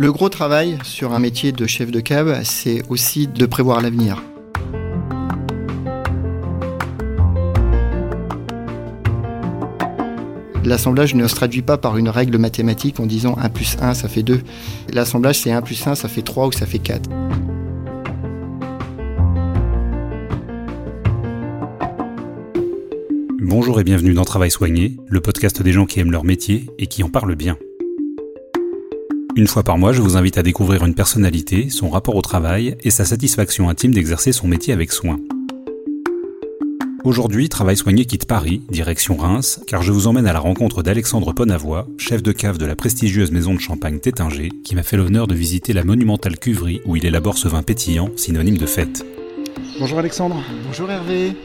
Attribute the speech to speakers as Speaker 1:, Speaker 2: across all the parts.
Speaker 1: Le gros travail sur un métier de chef de cave, c'est aussi de prévoir l'avenir. L'assemblage ne se traduit pas par une règle mathématique en disant 1 plus 1 ça fait 2. L'assemblage c'est 1 plus 1 ça fait 3 ou ça fait 4.
Speaker 2: Bonjour et bienvenue dans Travail Soigné, le podcast des gens qui aiment leur métier et qui en parlent bien. Une fois par mois, je vous invite à découvrir une personnalité, son rapport au travail et sa satisfaction intime d'exercer son métier avec soin. Aujourd'hui, Travail Soigné quitte Paris, direction Reims, car je vous emmène à la rencontre d'Alexandre Ponavoy, chef de cave de la prestigieuse maison de champagne Tétinger, qui m'a fait l'honneur de visiter la monumentale cuverie où il élabore ce vin pétillant, synonyme de fête.
Speaker 3: Bonjour Alexandre.
Speaker 1: Bonjour Hervé.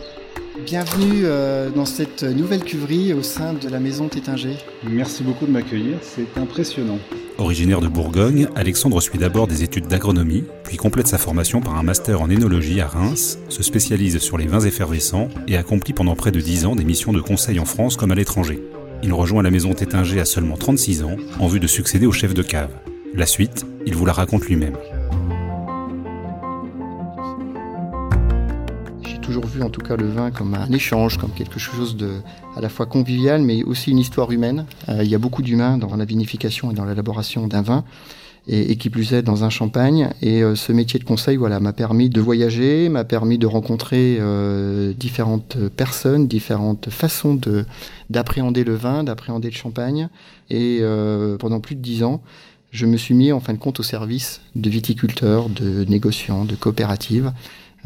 Speaker 1: Bienvenue euh, dans cette nouvelle cuverie au sein de la maison Tétinger.
Speaker 3: Merci beaucoup de m'accueillir, c'est impressionnant.
Speaker 2: Originaire de Bourgogne, Alexandre suit d'abord des études d'agronomie, puis complète sa formation par un master en énologie à Reims, se spécialise sur les vins effervescents et accomplit pendant près de 10 ans des missions de conseil en France comme à l'étranger. Il rejoint la maison Tétinger à seulement 36 ans, en vue de succéder au chef de cave. La suite, il vous la raconte lui-même.
Speaker 1: Toujours vu en tout cas le vin comme un échange, comme quelque chose de à la fois convivial mais aussi une histoire humaine. Euh, il y a beaucoup d'humains dans la vinification et dans l'élaboration d'un vin. Et, qui plus est dans un champagne. Et euh, ce métier de conseil, voilà, m'a permis de voyager, m'a permis de rencontrer euh, différentes personnes, différentes façons de d'appréhender le vin, d'appréhender le champagne. Et pendant plus de dix ans, je me suis mis en fin de compte au service de viticulteurs, de négociants, de coopératives.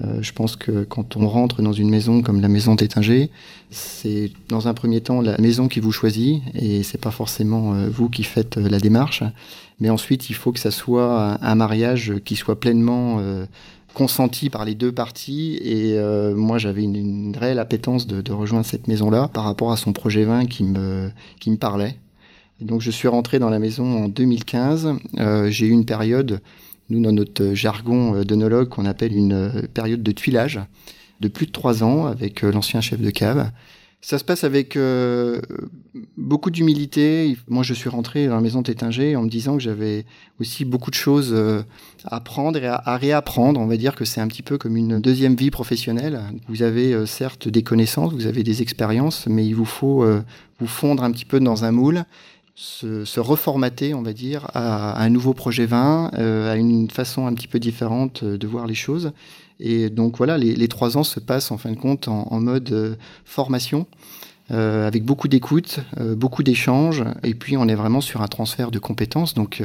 Speaker 1: Euh, je pense que quand on rentre dans une maison comme la maison d'Étinger, c'est dans un premier temps la maison qui vous choisit et c'est pas forcément euh, vous qui faites euh, la démarche. Mais ensuite, il faut que ça soit un mariage qui soit pleinement consenti par les deux parties. Et moi, j'avais une, réelle appétence de, rejoindre cette maison-là par rapport à son projet vin qui me, qui me parlait. Donc, je suis rentré dans la maison en 2015. J'ai eu une période nous, dans notre jargon euh, d'onologue, qu'on appelle une euh, période de tuilage de plus de trois ans avec euh, l'ancien chef de cave. Ça se passe avec beaucoup d'humilité. Moi, je suis rentré dans la maison Tétinger en me disant que j'avais aussi beaucoup de choses à apprendre et à, réapprendre. On va dire que c'est un petit peu comme une deuxième vie professionnelle. Vous avez certes des connaissances, vous avez des expériences, mais il vous faut vous fondre un petit peu dans un moule se, reformater, on va dire, à, un nouveau projet vin, euh, à une façon un petit peu différente euh, de voir les choses. Et donc voilà, les, trois ans se passent en fin de compte en, mode euh, formation, avec beaucoup d'écoute, beaucoup d'échanges, et puis on est vraiment sur un transfert de compétences. Donc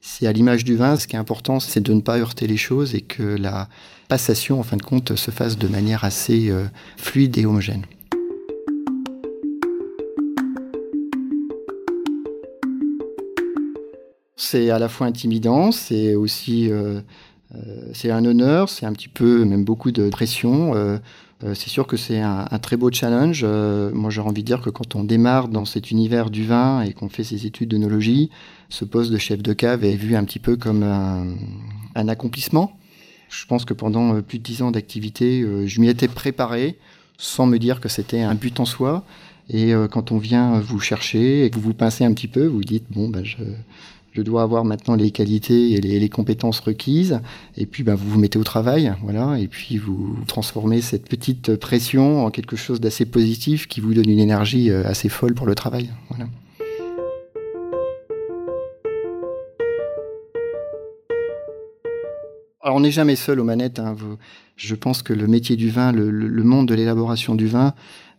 Speaker 1: c'est à l'image du vin, ce qui est important, c'est de ne pas heurter les choses et que la passation, en fin de compte, se fasse de manière assez fluide et homogène. C'est à la fois intimidant, c'est aussi euh, euh, c'est un honneur, c'est un petit peu même beaucoup de pression. Euh, c'est sûr que c'est un, très beau challenge. moi, j'ai envie de dire que quand on démarre dans cet univers du vin et qu'on fait ses études d'œnologie, ce poste de chef de cave est vu un petit peu comme un, accomplissement. Je pense que pendant plus de dix ans d'activité, je m'y étais préparé sans me dire que c'était un but en soi. Et quand on vient vous chercher et que vous vous pincez un petit peu, vous dites bon ben je, je dois avoir maintenant les qualités et les, compétences requises, et puis ben, vous vous mettez au travail, voilà, et puis vous transformez cette petite pression en quelque chose d'assez positif qui vous donne une énergie euh, assez folle pour le travail. Voilà. Alors on n'est jamais seul aux manettes. Hein. Je pense que le métier du vin, le monde de l'élaboration du vin,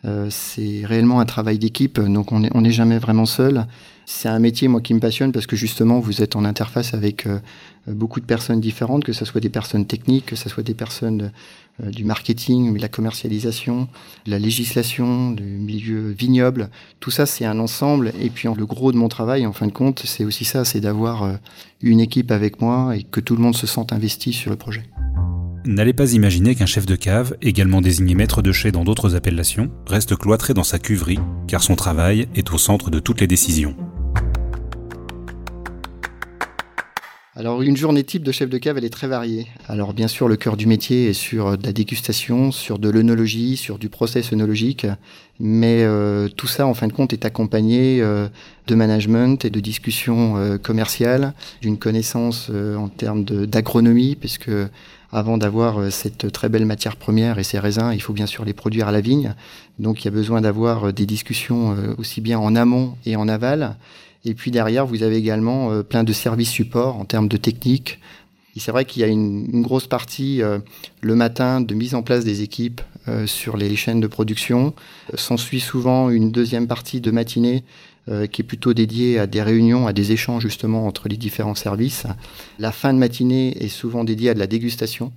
Speaker 1: euh, c'est réellement un travail d'équipe, donc on n'est jamais vraiment seul. C'est un métier, moi, qui me passionne parce que justement, vous êtes en interface avec euh, beaucoup de personnes différentes, que ce soit des personnes techniques, que ce soit des personnes euh, du marketing, de la commercialisation, de la législation, du milieu vignoble. Tout ça, c'est un ensemble. Et puis, le gros de mon travail, en fin de compte, c'est aussi ça, c'est d'avoir une équipe avec moi et que tout le monde se sente investi sur le projet.
Speaker 2: N'allez pas imaginer qu'un chef de cave, également désigné maître de chai dans d'autres appellations, reste cloîtré dans sa cuverie, car son travail est au centre de toutes les décisions.
Speaker 1: alors une journée type de chef de cave, elle est très variée. Alors bien sûr, le cœur du métier est sur de la dégustation, sur de l'œnologie, sur du process œnologique, mais euh, tout ça, en fin de compte, est accompagné euh, de management et de discussions euh, commerciales, d'une connaissance en termes d'agronomie, puisque avant d'avoir cette très belle matière première et ces raisins, il faut bien sûr les produire à la vigne. Donc il y a besoin d'avoir des discussions aussi bien en amont et en aval. Et puis derrière, vous avez également euh, plein de services support en termes de technique. C'est vrai qu'il y a une, une, grosse partie euh, le matin de mise en place des équipes euh, sur les chaînes de production. S'ensuit souvent une deuxième partie de matinée qui est plutôt dédiée à des réunions, à des échanges justement entre les différents services. La fin de matinée est souvent dédiée à de la dégustation.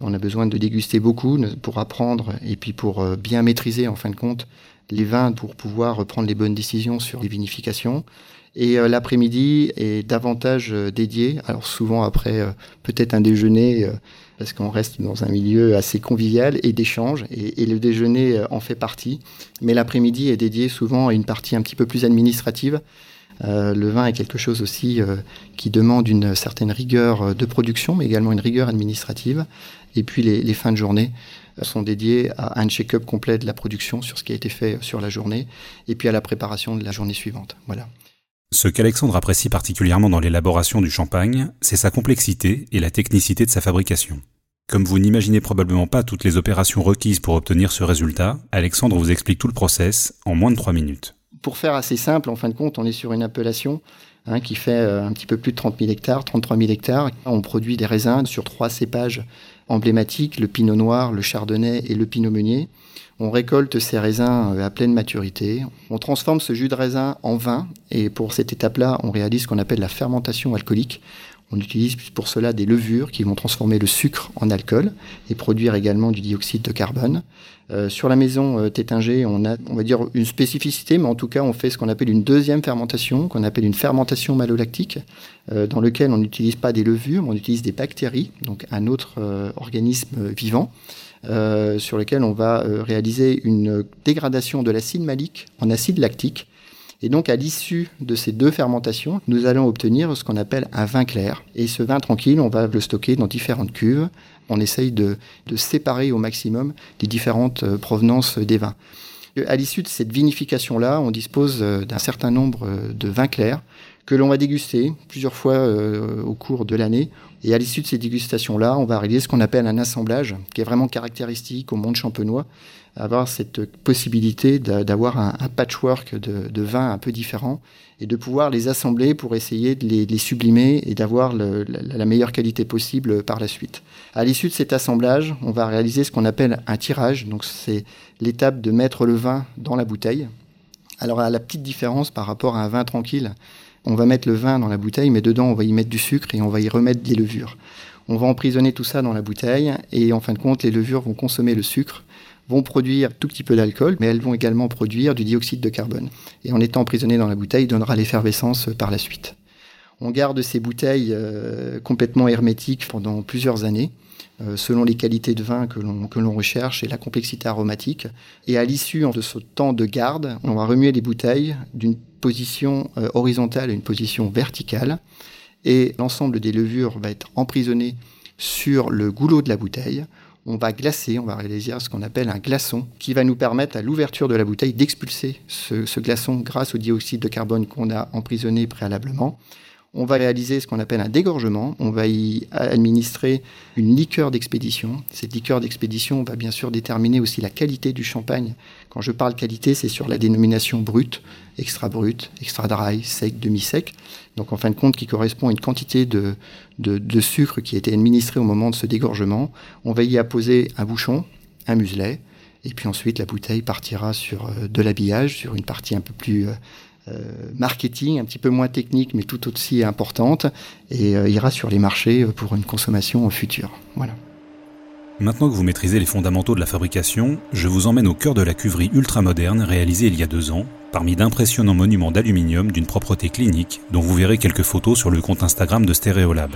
Speaker 1: On a besoin de déguster beaucoup pour apprendre et puis pour bien maîtriser en fin de compte les vins pour pouvoir prendre les bonnes décisions sur les vinifications. Et euh, l'après-midi est davantage euh, dédié, alors souvent après euh, peut-être un déjeuner, parce qu'on reste dans un milieu assez convivial et d'échange, et, le déjeuner en fait partie. Mais l'après-midi est dédié souvent à une partie un petit peu plus administrative. le vin est quelque chose aussi qui demande une certaine rigueur de production, mais également une rigueur administrative. Et puis les, les fins de journée sont dédiées à un check-up complet de la production sur ce qui a été fait sur la journée, et puis à la préparation de la journée suivante. Voilà.
Speaker 2: Ce qu'Alexandre apprécie particulièrement dans l'élaboration du champagne, c'est sa complexité et la technicité de sa fabrication. Comme vous n'imaginez probablement pas toutes les opérations requises pour obtenir ce résultat, Alexandre vous explique tout le process en moins de 3 minutes.
Speaker 1: Pour faire assez simple, en fin de compte, on est sur une appellation hein, qui fait euh, un petit peu plus de 30 000 hectares, 33 000 hectares. On produit des raisins sur trois cépages emblématiques, le pinot noir, le chardonnay et le pinot meunier. On récolte ces raisins euh, à pleine maturité. On transforme ce jus de raisin en vin. Et pour cette étape-là, on réalise ce qu'on appelle la fermentation alcoolique. On utilise pour cela des levures qui vont transformer le sucre en alcool et produire également du dioxyde de carbone. Euh, sur la maison euh, on a, on va dire, une spécificité, mais en tout cas, on fait ce qu'on appelle une deuxième fermentation, qu'on appelle une fermentation malolactique, euh, dans lequel on n'utilise pas des levures, mais on utilise des bactéries, donc un autre euh, organisme vivant. Sur lequel on va réaliser une dégradation de l'acide malique en acide lactique. Et donc, à l'issue de ces deux fermentations, nous allons obtenir ce qu'on appelle un vin clair. Et ce vin tranquille, on va le stocker dans différentes cuves. On essaye de, séparer au maximum les différentes euh, provenances des vins. À l'issue de cette vinification-là, on dispose d'un certain nombre de vins clairs que l'on va déguster plusieurs fois euh, au cours de l'année. Et à l'issue de ces dégustations-là, on va réaliser ce qu'on appelle un assemblage, qui est vraiment caractéristique au monde champenois, avoir cette possibilité d'avoir un, patchwork de, vins un peu différents et de pouvoir les assembler pour essayer de les, les sublimer et d'avoir la, la, meilleure qualité possible par la suite. À l'issue de cet assemblage, on va réaliser ce qu'on appelle un tirage. Donc c'est l'étape de mettre le vin dans la bouteille. Alors à la petite différence par rapport à un vin tranquille, on va mettre le vin dans la bouteille, mais dedans, on va y mettre du sucre et on va y remettre des levures. On va emprisonner tout ça dans la bouteille et en fin de compte, les levures vont consommer le sucre, vont produire tout petit peu d'alcool, mais elles vont également produire du dioxyde de carbone. Et en étant emprisonné dans la bouteille, donnera l'effervescence par la suite. On garde ces bouteilles euh, complètement hermétiques pendant plusieurs années. Euh, selon les qualités de vin que l'on, recherche et la complexité aromatique. Et à l'issue de ce temps de garde, on va remuer les bouteilles d'une position euh, horizontale à une position verticale. Et l'ensemble des levures va être emprisonné sur le goulot de la bouteille. On va glacer, on va réaliser ce qu'on appelle un glaçon, qui va nous permettre à l'ouverture de la bouteille d'expulser ce, ce glaçon grâce au dioxyde de carbone qu'on a emprisonné préalablement. On va réaliser ce qu'on appelle un dégorgement. On va y administrer une liqueur d'expédition. Cette liqueur d'expédition va bien sûr déterminer aussi la qualité du champagne. Quand je parle qualité, c'est sur la dénomination brute, extra brut, extra dry, sec, demi-sec. Donc en fin de compte, qui correspond à une quantité de, de, de sucre qui a été administrée au moment de ce dégorgement. On va y apposer un bouchon, un muselet, et puis ensuite la bouteille partira sur euh, de l'habillage, sur une partie un peu plus euh, marketing, un petit peu moins technique, mais tout aussi importante, et euh, ira sur les marchés euh, pour une consommation future. Voilà.
Speaker 2: Maintenant que vous maîtrisez les fondamentaux de la fabrication, je vous emmène au cœur de la cuverie ultramoderne réalisée il y a deux ans, parmi d'impressionnants monuments d'aluminium d'une propreté clinique, dont vous verrez quelques photos sur le compte Instagram de Stereolab.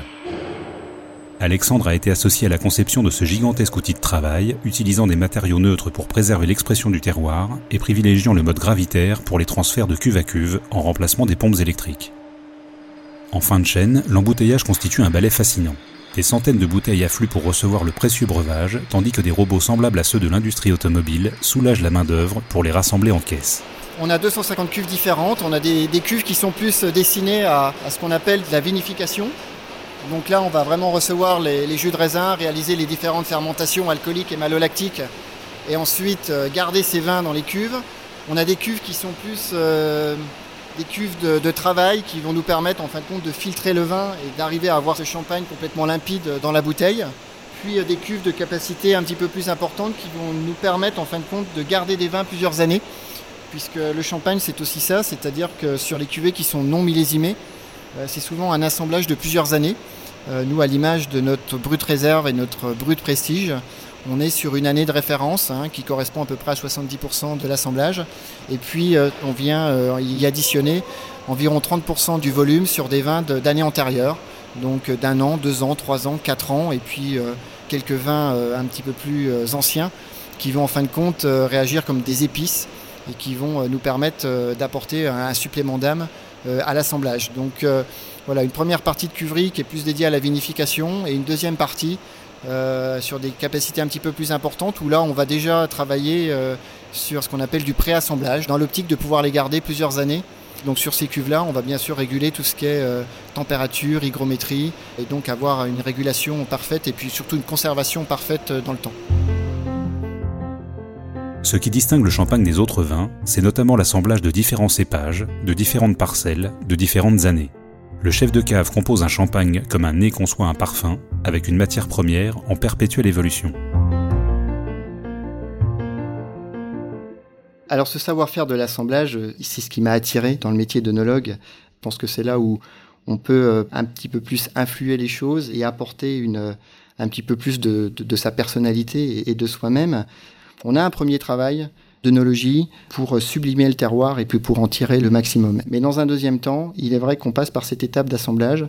Speaker 2: Alexandre a été associé à la conception de ce gigantesque outil de travail, utilisant des matériaux neutres pour préserver l'expression du terroir et privilégiant le mode gravitaire pour les transferts de cuve à cuve en remplacement des pompes électriques. En fin de chaîne, l'embouteillage constitue un balai fascinant. Des centaines de bouteilles affluent pour recevoir le précieux breuvage, tandis que des robots semblables à ceux de l'industrie automobile soulagent la main-d'œuvre pour les rassembler en caisse.
Speaker 1: On a 250 cuves différentes. On a des, cuves qui sont plus destinées à, ce qu'on appelle de la vinification. Donc là, on va vraiment recevoir les, jus de raisin, réaliser les différentes fermentations alcooliques et malolactiques, et ensuite euh, garder ces vins dans les cuves. On a des cuves qui sont plus euh, des cuves de, travail qui vont nous permettre en fin de compte de filtrer le vin et d'arriver à avoir ce champagne complètement limpide dans la bouteille. Puis euh, des cuves de capacité un petit peu plus importante qui vont nous permettre en fin de compte de garder des vins plusieurs années. Puisque le champagne c'est aussi ça, c'est-à-dire que sur les cuvées qui sont non millésimées, euh, c'est souvent un assemblage de plusieurs années. Euh, nous, à l'image de notre brut réserve et notre brut prestige, on est sur une année de référence hein, qui correspond à peu près à 70% de l'assemblage. Et puis euh, on vient euh, y additionner environ 30% du volume sur des vins d'années antérieures, donc euh, d'un an, deux ans, trois ans, quatre ans, et puis quelques vins un petit peu plus anciens qui vont en fin de compte réagir comme des épices et qui vont nous permettre d'apporter un supplément d'âme à l'assemblage. Donc voilà, une première partie de cuverie qui est plus dédiée à la vinification et une deuxième partie euh, sur des capacités un petit peu plus importantes, où là on va déjà travailler euh, sur ce qu'on appelle du préassemblage, dans l'optique de pouvoir les garder plusieurs années. Donc sur ces cuves-là, on va bien sûr réguler tout ce qui est euh, température, hygrométrie, et donc avoir une régulation parfaite et puis surtout une conservation parfaite dans le temps.
Speaker 2: Ce qui distingue le champagne des autres vins, c'est notamment l'assemblage de différents cépages, de différentes parcelles, de différentes années. Le chef de cave compose un champagne comme un nez conçoit un parfum, avec une matière première en perpétuelle évolution.
Speaker 1: Alors ce savoir-faire de l'assemblage, c'est ce qui m'a attiré dans le métier d'œnologue. Je pense que c'est là où on peut euh, un petit peu plus influer les choses et apporter euh, un petit peu plus de, sa personnalité et de soi-même. On a un premier travail d'œnologie pour sublimer le terroir et puis pour en tirer le maximum. Mais dans un deuxième temps, il est vrai qu'on passe par cette étape d'assemblage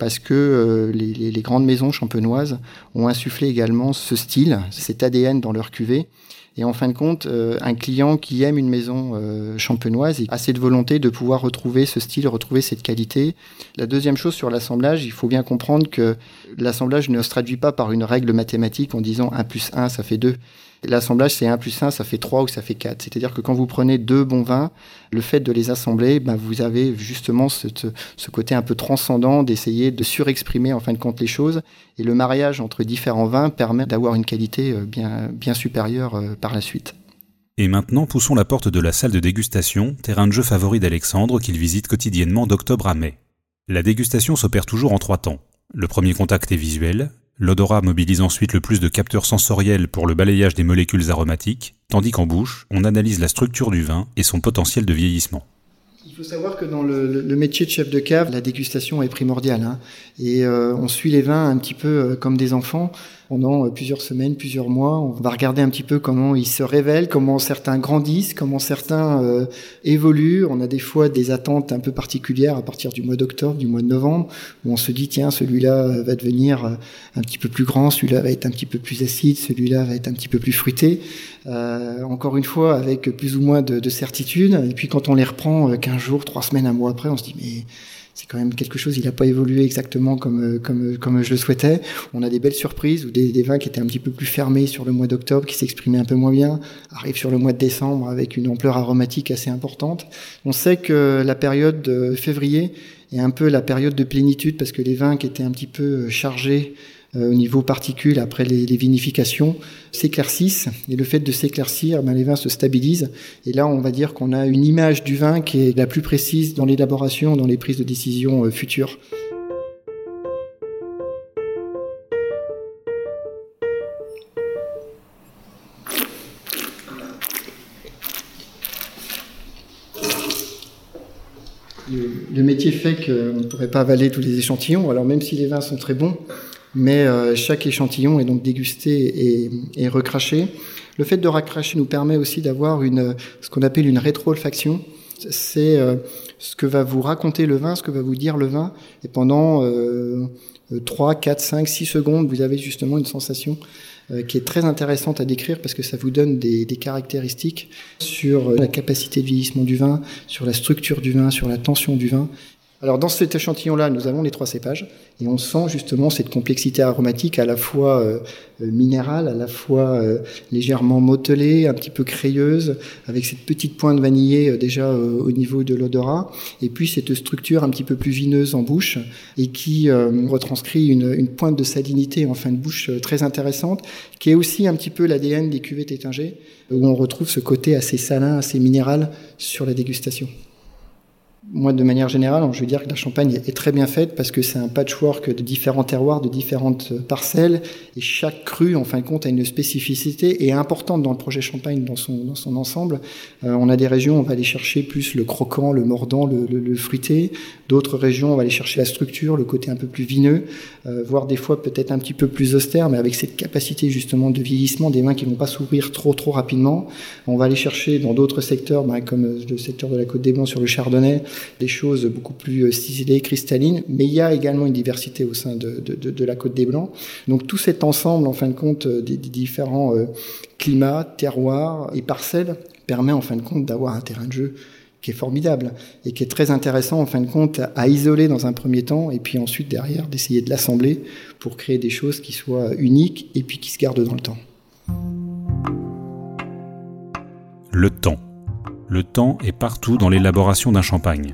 Speaker 1: parce que euh, les, grandes maisons champenoises ont insufflé également ce style, cet ADN dans leur cuvée. Et en fin de compte, euh, un client qui aime une maison euh, champenoise a de volonté de pouvoir retrouver ce style, retrouver cette qualité. La deuxième chose sur l'assemblage, il faut bien comprendre que l'assemblage ne se traduit pas par une règle mathématique en disant 1 plus 1, ça fait 2. L'assemblage, c'est 1 plus 1, ça fait 3 ou ça fait 4. C'est-à-dire que quand vous prenez deux bons vins, le fait de les assembler, ben, vous avez justement ce, ce côté un peu transcendant d'essayer de surexprimer en fin de compte les choses. Et le mariage entre différents vins permet d'avoir une qualité euh, bien, bien supérieure euh, par la suite.
Speaker 2: Et maintenant, poussons la porte de la salle de dégustation, terrain de jeu favori d'Alexandre qu'il visite quotidiennement d'octobre à mai. La dégustation s'opère toujours en trois temps. Le premier contact est visuel, L'odorat mobilise ensuite le plus de capteurs sensoriels pour le balayage des molécules aromatiques, tandis qu'en bouche, on analyse la structure du vin et son potentiel de vieillissement.
Speaker 1: Il faut savoir que dans le, métier de chef de cave, la dégustation est primordiale. Hein. et euh, on suit les vins un petit peu euh, comme des enfants pendant euh, plusieurs semaines, plusieurs mois. On va regarder un petit peu comment ils se révèlent, comment certains grandissent, comment certains euh, évoluent. On a des fois des attentes un peu particulières à partir du mois d'octobre, du mois de novembre, où on se dit tiens celui-là euh, va devenir un petit peu plus grand, celui-là va être un petit peu plus acide, celui-là va être un petit peu plus fruité. Euh, encore une fois avec plus ou moins de, de certitude. Et puis quand on les reprend 15 jours, 3 semaines, un mois après, on se dit mais c'est quand même quelque chose, il n'a pas évolué exactement comme, euh, comme, comme je le souhaitais. On a des belles surprises ou des, des vins qui étaient un petit peu plus fermés sur le mois d'octobre, qui s'exprimaient un peu moins bien, arrivent sur le mois de décembre avec une ampleur aromatique assez importante. On sait que la période de février est un peu la période de plénitude parce que les vins qui étaient un petit peu chargés euh, au niveau particules après les, vinifications s'éclaircissent et le fait de s'éclaircir, ben, les vins se stabilisent et là on va dire qu'on a une image du vin qui est la plus précise dans l'élaboration, dans les prises de décision euh, futures. le métier fait qu'on ne pourrait pas avaler tous les échantillons. Alors même si les vins sont très bons, mais euh, chaque échantillon est donc dégusté et, recraché. Le fait de recracher nous permet aussi d'avoir ce qu'on appelle une rétro-olfaction. C'est euh, ce que va vous raconter le vin, ce que va vous dire le vin, et pendant euh, 3, 4, 5, 6 secondes, vous avez justement une sensation euh, qui est très intéressante à décrire parce que ça vous donne des caractéristiques sur la capacité de vieillissement du vin, sur la structure du vin, sur la tension du vin. Alors dans cet échantillon-là, nous avons les trois cépages et on sent justement cette complexité aromatique à la fois euh, euh, minérale, à la fois euh, légèrement motelée, un petit peu crayeuse, avec cette petite pointe vanillée déjà au niveau de l'odorat, et puis cette structure un petit peu plus vineuse en bouche et qui retranscrit une, une, pointe de salinité en fin de bouche très intéressante, qui est aussi un petit peu l'ADN des cuvées tétingées, où on retrouve ce côté assez salin, assez minéral sur la dégustation. Moi, de manière générale, je veux dire que la Champagne est très bien faite parce que c'est un patchwork de différents terroirs, de différentes parcelles, et chaque cru, en fin de compte, a une spécificité et est importante dans le projet Champagne dans son, dans son ensemble. Euh, on a des régions, on va aller chercher plus le croquant, le mordant, le, fruité. D'autres régions, on va aller chercher la structure, le côté un peu plus vineux, euh, voire des fois peut-être un petit peu plus austère, mais avec cette capacité justement de vieillissement des vins qui vont pas s'ouvrir trop trop rapidement. On va aller chercher dans d'autres secteurs, ben, comme le secteur de la Côte des Blancs sur le Chardonnay, des choses beaucoup plus euh, ciselées, cristallines, mais il y a également une diversité au sein de la Côte des Blancs. Donc tout cet ensemble, en fin de compte, euh, des, différents euh, climats, terroirs et parcelles permet en fin de compte d'avoir un terrain de jeu qui est formidable et qui est très intéressant en fin de compte à isoler dans un premier temps et puis ensuite derrière d'essayer de l'assembler pour créer des choses qui soient uniques et puis qui se gardent dans le temps.
Speaker 2: Le temps. Le temps est partout dans l'élaboration d'un champagne.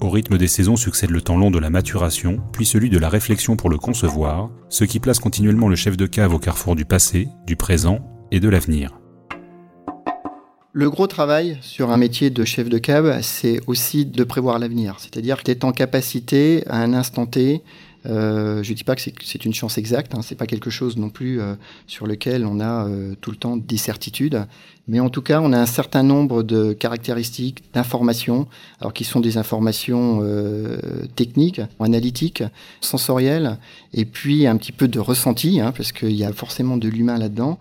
Speaker 2: Au rythme des saisons succède le temps long de la maturation, puis celui de la réflexion pour le concevoir, ce qui place continuellement le chef de cave au carrefour du passé, du présent et de l'avenir.
Speaker 1: Le gros travail sur un métier de chef de cave, c'est aussi de prévoir l'avenir. C'est-à-dire es en capacité, à un instant T, euh, je ne dis pas que c'est une chance exacte, hein, c'est pas quelque chose non plus euh, sur lequel on a euh, tout le temps des certitudes, mais en tout cas on a un certain nombre de caractéristiques, d'informations, alors qui sont des informations techniques, analytiques, sensorielles, et puis un petit peu de ressenti, hein, parce qu'il y a forcément de l'humain là-dedans,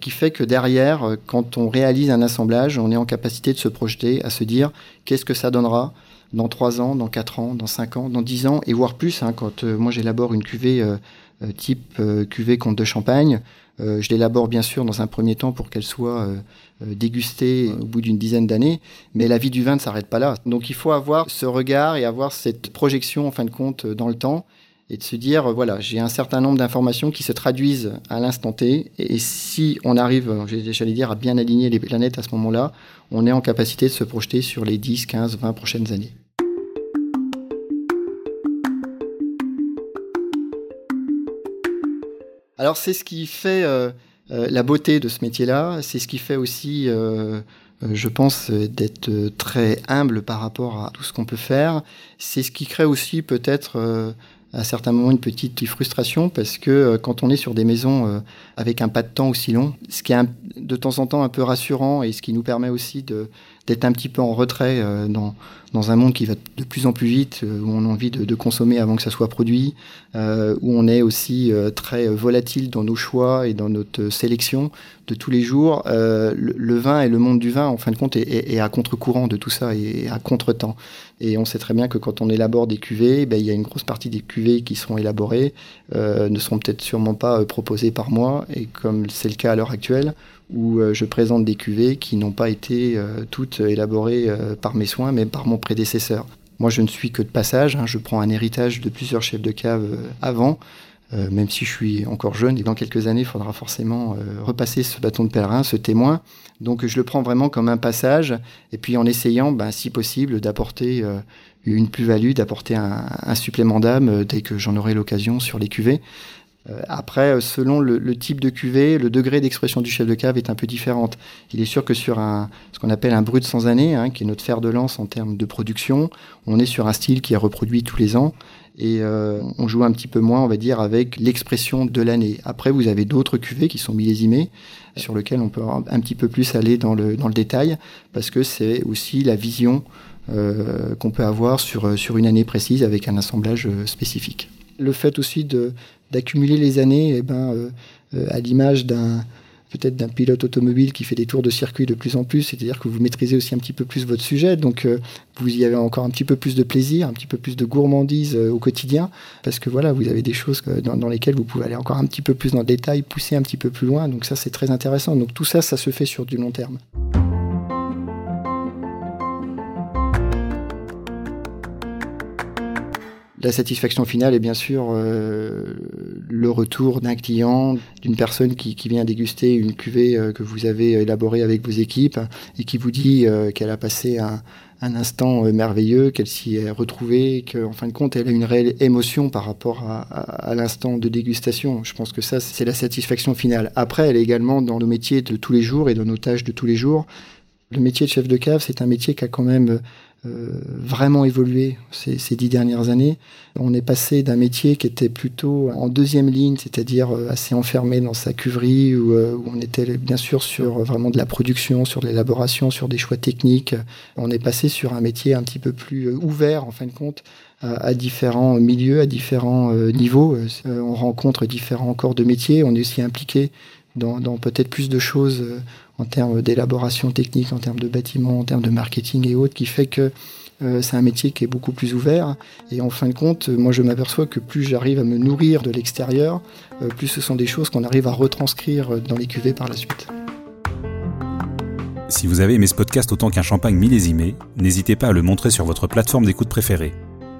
Speaker 1: qui fait que derrière, quand on réalise un assemblage, on est en capacité de se projeter, à se dire qu'est-ce que ça donnera dans 3 ans, dans 4 ans, dans 5 ans, dans 10 ans, et voire plus. Hein, quand euh, moi j'élabore une cuvée euh, euh, type cuvée comte de champagne, je l'élabore bien sûr dans un premier temps pour qu'elle soit dégustée au bout d'une dizaine d'années, mais la vie du vin ne s'arrête pas là. Donc il faut avoir ce regard et avoir cette projection en fin de compte dans le temps et de se dire voilà j'ai un certain nombre d'informations qui se traduisent à l'instant T et si on arrive j'allais dire à bien aligner les planètes à ce moment-là on est en capacité de se projeter sur les 10 15 20 prochaines années Alors c'est ce qui fait euh, euh, la beauté de ce métier-là, c'est ce qui fait aussi, euh, je pense, d'être très humble par rapport à tout ce qu'on peut faire. C'est ce qui crée aussi peut-être à certains moments une petite frustration parce que quand on est sur des maisons avec un pas de temps aussi long, ce qui est de temps en temps un peu rassurant et ce qui nous permet aussi d'être un petit peu en retrait euh, dans, dans un monde qui va de plus en plus vite, euh, où on a envie de, consommer avant que ça soit produit, euh, où on est aussi très volatile dans nos choix et dans notre sélection de tous les jours. Le, vin et le monde du vin, en fin de compte, est, à contre-courant de tout ça et à contre-temps. Et on sait très bien que quand on élabore des cuvées, ben, il y a une grosse partie des cuvées qui seront élaborées, ne seront peut-être sûrement pas proposées par moi, et comme c'est le cas à l'heure actuelle, où euh, je présente des cuvées qui n'ont pas été euh, toutes élaborées euh, par mes soins, mais par mon prédécesseur. Moi, je ne suis que de passage, hein. je prends un héritage de plusieurs chefs de cave avant, même si je suis encore jeune, et dans quelques années, il faudra forcément repasser ce bâton de pèlerin, ce témoin. Donc je le prends vraiment comme un passage, et puis en essayant, ben, si possible, d'apporter une plus-value, d'apporter un, un, supplément d'âme dès que j'en aurai l'occasion sur les cuvées. Euh, après, euh, selon le, type de cuvée, le degré d'expression du chef de cave est un peu différente. Il est sûr que sur un, ce qu'on appelle un brut sans année, hein, qui est notre fer de lance en termes de production, on est sur un style qui est reproduit tous les ans et euh, on joue un petit peu moins, on va dire, avec l'expression de l'année. Après, vous avez d'autres cuvées qui sont millésimées, sur lesquelles on peut un petit peu plus aller dans le, dans le détail, parce que c'est aussi la vision qu'on peut avoir sur, sur une année précise avec un assemblage spécifique. Le fait aussi de d'accumuler les années, eh ben, euh, euh, à l'image d'un peut-être d'un pilote automobile qui fait des tours de circuit de plus en plus, c'est-à-dire que vous maîtrisez aussi un petit peu plus votre sujet, donc euh, vous y avez encore un petit peu plus de plaisir, un petit peu plus de gourmandise au quotidien, parce que voilà, vous avez des choses dans, dans, lesquelles vous pouvez aller encore un petit peu plus dans le détail, pousser un petit peu plus loin, donc ça c'est très intéressant. Donc tout ça, ça se fait sur du long terme. La satisfaction finale est bien sûr euh, le retour d'un client, d'une personne qui, vient déguster une cuvée euh, que vous avez élaborée avec vos équipes et qui vous dit euh, qu'elle a passé un, instant merveilleux, qu'elle s'y est retrouvée, qu'en fin de compte, elle a une réelle émotion par rapport à, à, l'instant de dégustation. Je pense que ça, c'est la satisfaction finale. Après, elle est également dans nos métiers de tous les jours et dans nos tâches de tous les jours. Le métier de chef de cave, c'est un métier qui a quand même vraiment évolué ces, dix dernières années. On est passé d'un métier qui était plutôt en deuxième ligne, c'est-à-dire euh, assez enfermé dans sa cuverie, où, euh, on était bien sûr sur vraiment de la production, sur l'élaboration, sur des choix techniques. On est passé sur un métier un petit peu plus ouvert, en fin de compte, à, différents milieux, à différents niveaux. on rencontre différents corps de métiers. On est aussi impliqué dans peut-être plus de choses en termes d'élaboration technique, en termes de bâtiment, en termes de marketing et autres, qui fait que euh, c'est un métier qui est beaucoup plus ouvert. Et en fin de compte, moi je m'aperçois que plus j'arrive à me nourrir de l'extérieur, euh, plus ce sont des choses qu'on arrive à retranscrire dans les cuvées par la suite.
Speaker 2: Si vous avez aimé ce podcast autant qu'un champagne millésimé, n'hésitez pas à le montrer sur votre plateforme d'écoute préférée.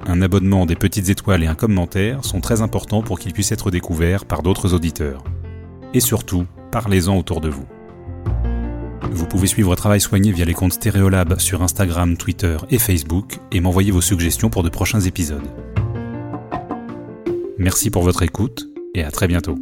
Speaker 2: Un abonnement, des petites étoiles et un commentaire sont très importants pour qu'il puisse être découvert par d'autres auditeurs. Et surtout, parlez-en autour de vous. Vous pouvez suivre Travail Soigné via les comptes Stéréolab sur Instagram, Twitter et Facebook et m'envoyer vos suggestions pour de prochains épisodes. Merci pour votre écoute et à très bientôt.